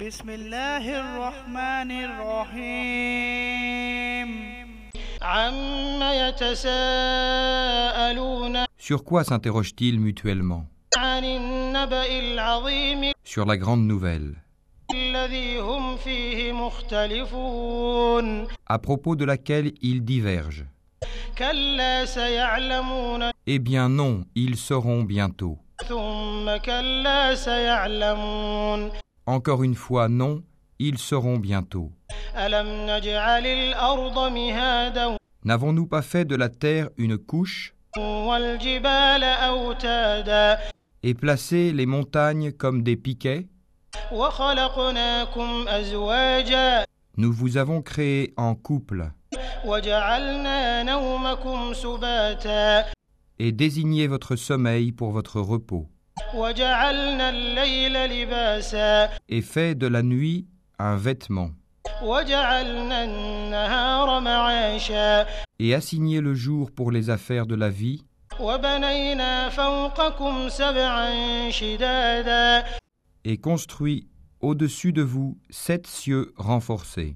بسم الله الرحمن الرحيم عم يتساءلون Sur quoi s'interrogent-ils mutuellement عن النبأ العظيم Sur la grande nouvelle, الذي هم فيه مختلفون à propos de laquelle ils divergent. كلا سيعلمون Eh bien non, ils sauront bientôt. ثم كلا سيعلمون Encore une fois, non, ils seront bientôt. N'avons-nous pas fait de la terre une couche et placé les montagnes comme des piquets Nous vous avons créé en couple. Et désigné votre sommeil pour votre repos. Et fait de la nuit un vêtement. Et assigné le jour pour les affaires de la vie. Et construit au-dessus de vous sept cieux renforcés.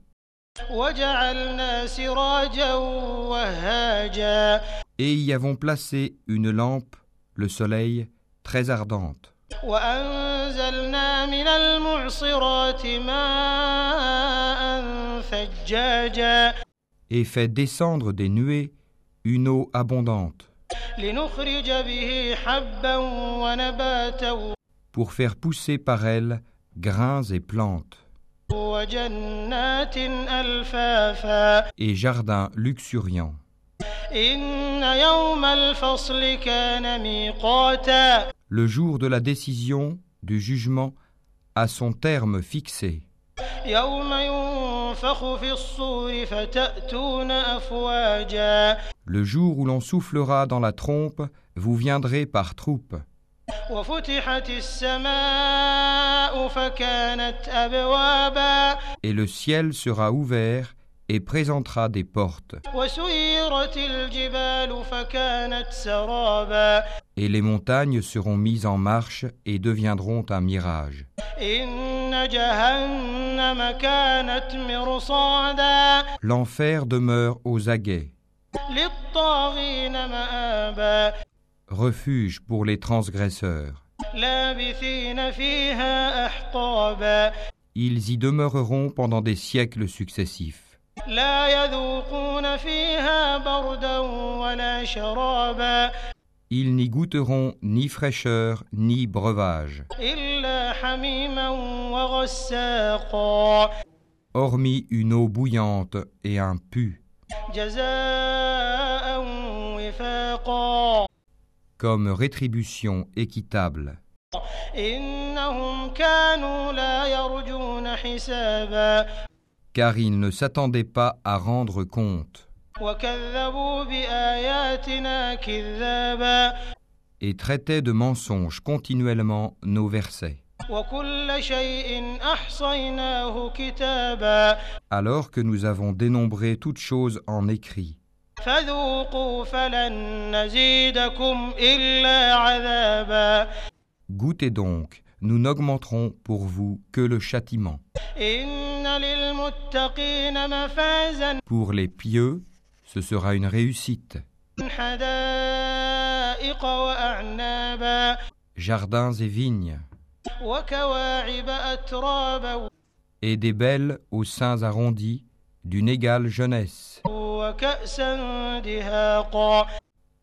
Et y avons placé une lampe, le soleil, très ardente. Et fait descendre des nuées une eau abondante. pour faire pousser par elle grains et plantes. et jardins luxuriants. Le jour de la décision, du jugement, à son terme fixé. Le jour où l'on soufflera dans la trompe, vous viendrez par troupes. Et le ciel sera ouvert et présentera des portes. Et les montagnes seront mises en marche et deviendront un mirage. L'enfer demeure aux aguets. Refuge pour les transgresseurs. Ils y demeureront pendant des siècles successifs. Ils n'y goûteront ni fraîcheur ni breuvage, hormis une eau bouillante et un pu, comme rétribution équitable car ils ne s'attendaient pas à rendre compte. Et traitaient de mensonges continuellement nos versets. Alors que nous avons dénombré toutes choses en écrit. Goûtez donc, nous n'augmenterons pour vous que le châtiment. Pour les pieux, ce sera une réussite. Jardins et vignes. Et des belles aux seins arrondis, d'une égale jeunesse.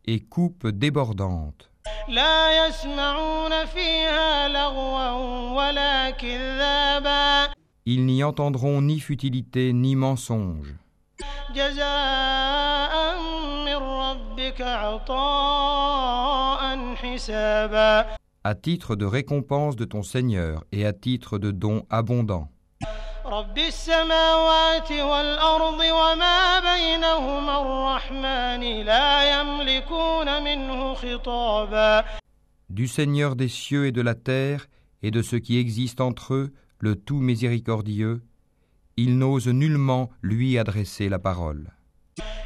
Et coupes débordantes. لا يسمعون فيها لغوا ولا كذابا Ils n'y entendront ni futilité ni mensonge. جزاء من ربك عطاء حسابا à titre de récompense de ton Seigneur et à titre de don abondant. رب السماوات والأرض وما بينهما الرحمن لا يملكون منه خطابا Du Seigneur des cieux et de la terre, et de ce qui existe entre eux, le tout miséricordieux, il n'ose nullement lui adresser la parole.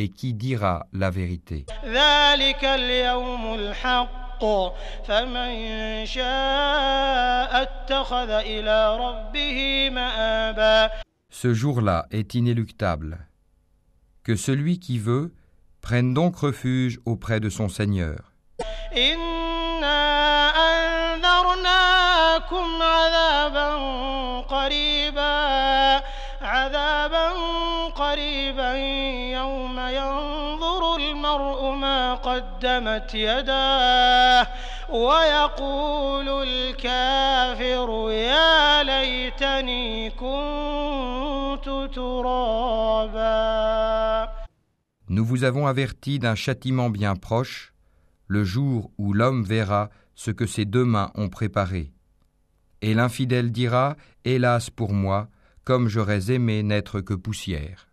et qui dira la vérité. Ce jour-là est inéluctable. Que celui qui veut prenne donc refuge auprès de son Seigneur. قدمت يداه ويقول الكافر يا ليتني كنت ترابا Nous vous avons averti d'un châtiment bien proche, le jour où l'homme verra ce que ses deux mains ont préparé. Et l'infidèle dira, Hélas pour moi, comme j'aurais aimé n'être que poussière.